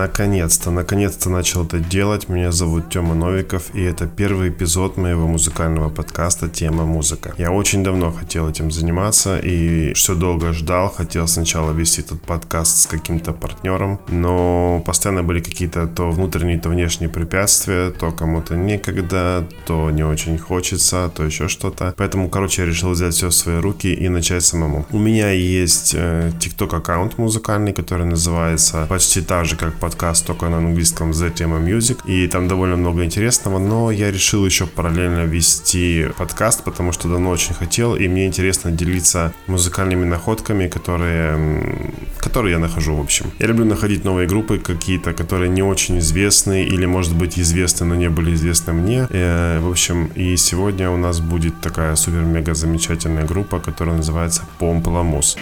Наконец-то, наконец-то начал это делать. Меня зовут Тёма Новиков, и это первый эпизод моего музыкального подкаста «Тема музыка». Я очень давно хотел этим заниматься и все долго ждал. Хотел сначала вести этот подкаст с каким-то партнером, но постоянно были какие-то то внутренние, то внешние препятствия, то кому-то некогда, то не очень хочется, то еще что-то. Поэтому, короче, я решил взять все в свои руки и начать самому. У меня есть э, TikTok аккаунт музыкальный, который называется почти так же, как подкаст, только на английском The Tema Music. И там довольно много интересного, но я решил еще параллельно вести подкаст, потому что давно очень хотел, и мне интересно делиться музыкальными находками, которые, которые я нахожу, в общем. Я люблю находить новые группы какие-то, которые не очень известны, или, может быть, известны, но не были известны мне. Э, в общем, и сегодня у нас будет такая супер-мега замечательная группа, которая называется Помпламус.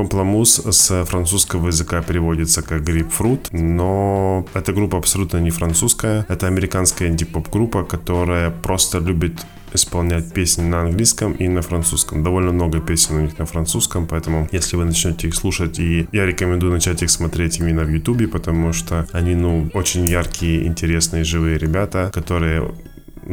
Пампламус с французского языка переводится как грейпфрут, но эта группа абсолютно не французская. Это американская инди-поп группа, которая просто любит исполнять песни на английском и на французском. Довольно много песен у них на французском, поэтому если вы начнете их слушать, и я рекомендую начать их смотреть именно в Ютубе, потому что они, ну, очень яркие, интересные, живые ребята, которые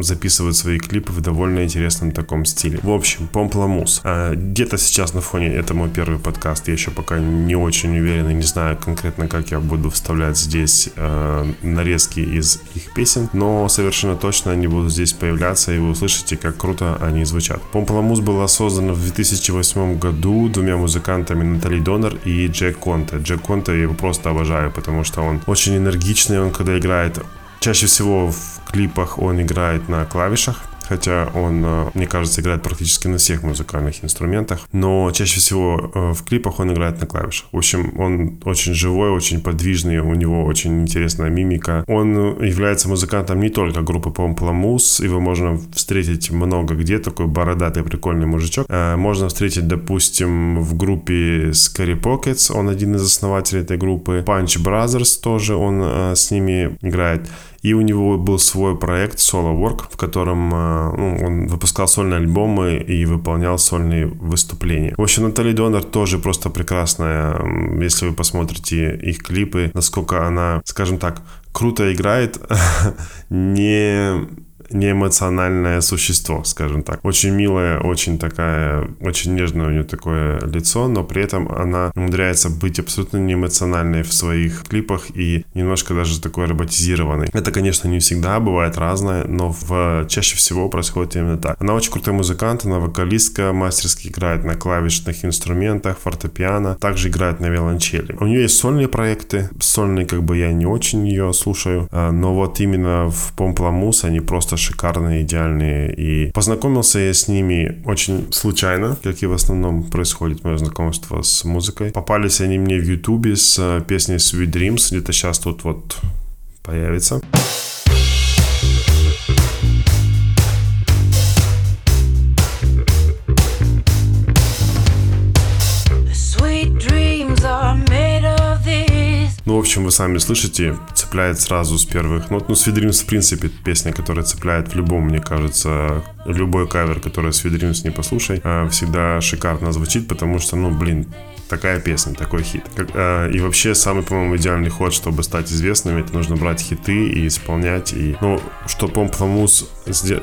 записывают свои клипы в довольно интересном таком стиле. В общем, Помпламус. А, где-то сейчас на фоне, это мой первый подкаст, я еще пока не очень уверен и не знаю конкретно, как я буду вставлять здесь э, нарезки из их песен, но совершенно точно они будут здесь появляться, и вы услышите, как круто они звучат. Помпламус была создана в 2008 году двумя музыкантами Натали Донор и Джек Конте. Джек Конте я его просто обожаю, потому что он очень энергичный, он когда играет Чаще всего в клипах он играет на клавишах, хотя он, э, мне кажется, играет практически на всех музыкальных инструментах, но чаще всего э, в клипах он играет на клавишах. В общем, он очень живой, очень подвижный, у него очень интересная мимика. Он является музыкантом не только группы Помпламус, его можно встретить много где, такой бородатый прикольный мужичок. Э, можно встретить, допустим, в группе Scary Pockets, он один из основателей этой группы. Punch Brothers тоже он с ними играет. И у него был свой проект Solo Work, в котором э, ну, он выпускал сольные альбомы и выполнял сольные выступления. В общем, Натали Донор тоже просто прекрасная. Если вы посмотрите их клипы, насколько она, скажем так, круто играет, не неэмоциональное существо, скажем так. Очень милая, очень такая, очень нежное у нее такое лицо, но при этом она умудряется быть абсолютно неэмоциональной в своих клипах и немножко даже такой роботизированной. Это, конечно, не всегда, бывает разное, но в, чаще всего происходит именно так. Она очень крутой музыкант, она вокалистка, мастерски играет на клавишных инструментах, фортепиано, также играет на виолончели. У нее есть сольные проекты, сольные как бы я не очень ее слушаю, а, но вот именно в Помпламус они просто шикарные, идеальные. И познакомился я с ними очень случайно, как и в основном происходит мое знакомство с музыкой. Попались они мне в Ютубе с э, песней Sweet Dreams, где-то сейчас тут вот появится. Ну, в общем, вы сами слышите, цепляет сразу с первых нот. Ну, Свидримс, в принципе, песня, которая цепляет в любом, мне кажется, любой кавер, который Свидримс не послушай, а, всегда шикарно звучит, потому что, ну, блин, такая песня, такой хит. Как, э, и вообще самый, по-моему, идеальный ход, чтобы стать известными, это нужно брать хиты и исполнять. И, ну, что Помпламус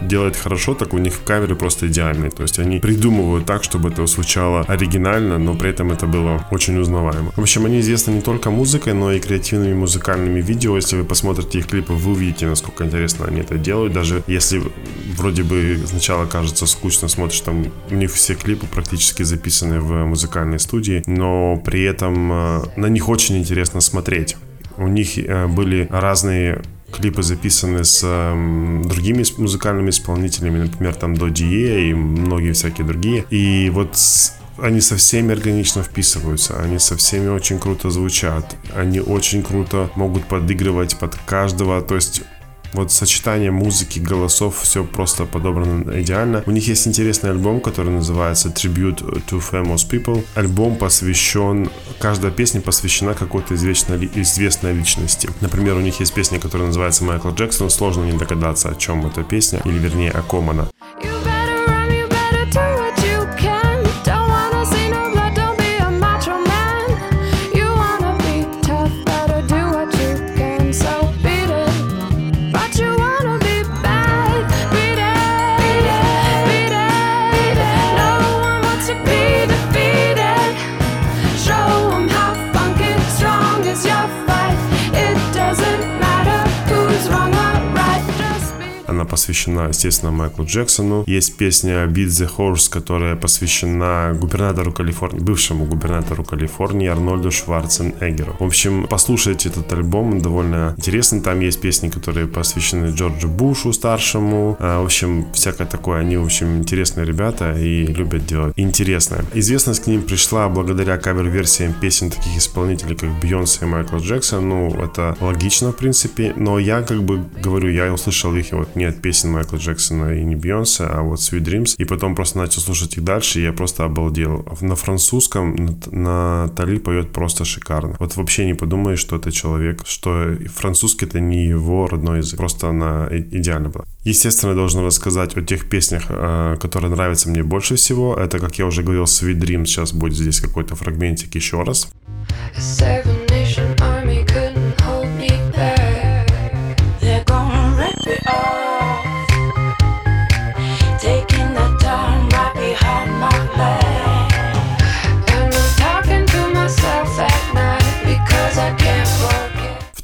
делает хорошо, так у них каверы просто идеальные. То есть они придумывают так, чтобы это звучало оригинально, но при этом это было очень узнаваемо. В общем, они известны не только музыкой, но и креативными музыкальными видео. Если вы посмотрите их клипы, вы увидите, насколько интересно они это делают. Даже если вроде бы сначала кажется скучно, смотришь там, у них все клипы практически записаны в музыкальной студии, но при этом э, на них очень интересно смотреть. У них э, были разные клипы записаны с э, другими музыкальными исполнителями, например, там до Дие и многие всякие другие. И вот они со всеми органично вписываются, они со всеми очень круто звучат, они очень круто могут подыгрывать под каждого, то есть вот сочетание музыки, голосов, все просто подобрано идеально. У них есть интересный альбом, который называется Tribute to Famous People. Альбом посвящен, каждая песня посвящена какой-то известной, известной личности. Например, у них есть песня, которая называется Майкл Джексон. Сложно не догадаться, о чем эта песня, или вернее, о ком она. Посвящена, естественно, Майклу Джексону. Есть песня Beat the Horse, которая посвящена губернатору Калифорнии, бывшему губернатору Калифорнии Арнольду Шварценеггеру. В общем, послушайте этот альбом, он довольно интересный. Там есть песни, которые посвящены Джорджу Бушу старшему. А, в общем, всякое такое. Они, в общем, интересные ребята и любят делать интересное. Известность к ним пришла благодаря кавер-версиям песен таких исполнителей, как Бейонсе и Майкл Джексон. Ну, это логично, в принципе. Но я как бы говорю, я услышал их вот не от песен Майкла Джексона и не Бейонсе, а вот Sweet Dreams. И потом просто начал слушать их дальше, и я просто обалдел. На французском Натали поет просто шикарно. Вот вообще не подумаешь, что это человек, что французский это не его родной язык. Просто она идеально была. Естественно, должен рассказать о тех песнях, э, которые нравятся мне больше всего. Это, как я уже говорил, Sweet Dreams. Сейчас будет здесь какой-то фрагментик еще раз. Seven nation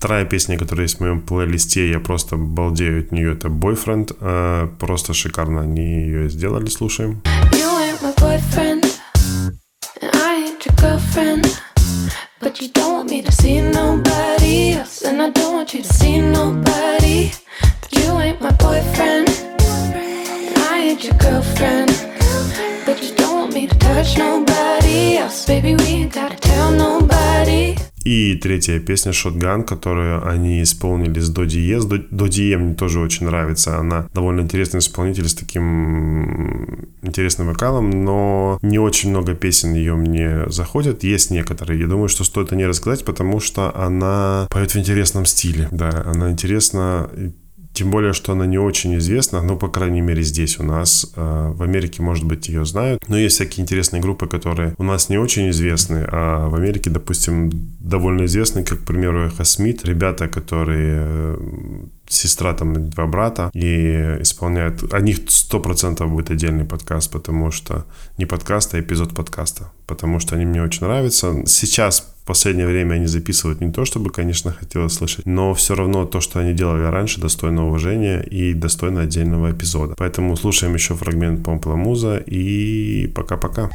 Вторая песня, которая есть в моем плейлисте, я просто балдею от нее, это Boyfriend. Э, просто шикарно они ее сделали, слушаем. Baby, we ain't nobody и третья песня Shotgun, которую они исполнили с До Диез. До Дие мне тоже очень нравится. Она довольно интересный исполнитель с таким интересным вокалом, но не очень много песен ее мне заходят. Есть некоторые. Я думаю, что стоит о ней рассказать, потому что она поет в интересном стиле. Да, она интересна тем более, что она не очень известна, ну, по крайней мере, здесь у нас. Э, в Америке, может быть, ее знают. Но есть всякие интересные группы, которые у нас не очень известны, а в Америке, допустим, довольно известны, как, к примеру, Эхо Смит. Ребята, которые э, сестра там два брата и исполняют о них сто процентов будет отдельный подкаст потому что не подкаст а эпизод подкаста потому что они мне очень нравятся сейчас в последнее время они записывают не то, чтобы, конечно, хотелось слышать, но все равно то, что они делали раньше, достойно уважения и достойно отдельного эпизода. Поэтому слушаем еще фрагмент Помпла Муза и пока-пока.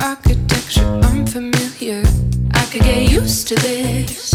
Architecture unfamiliar. I could get used to this.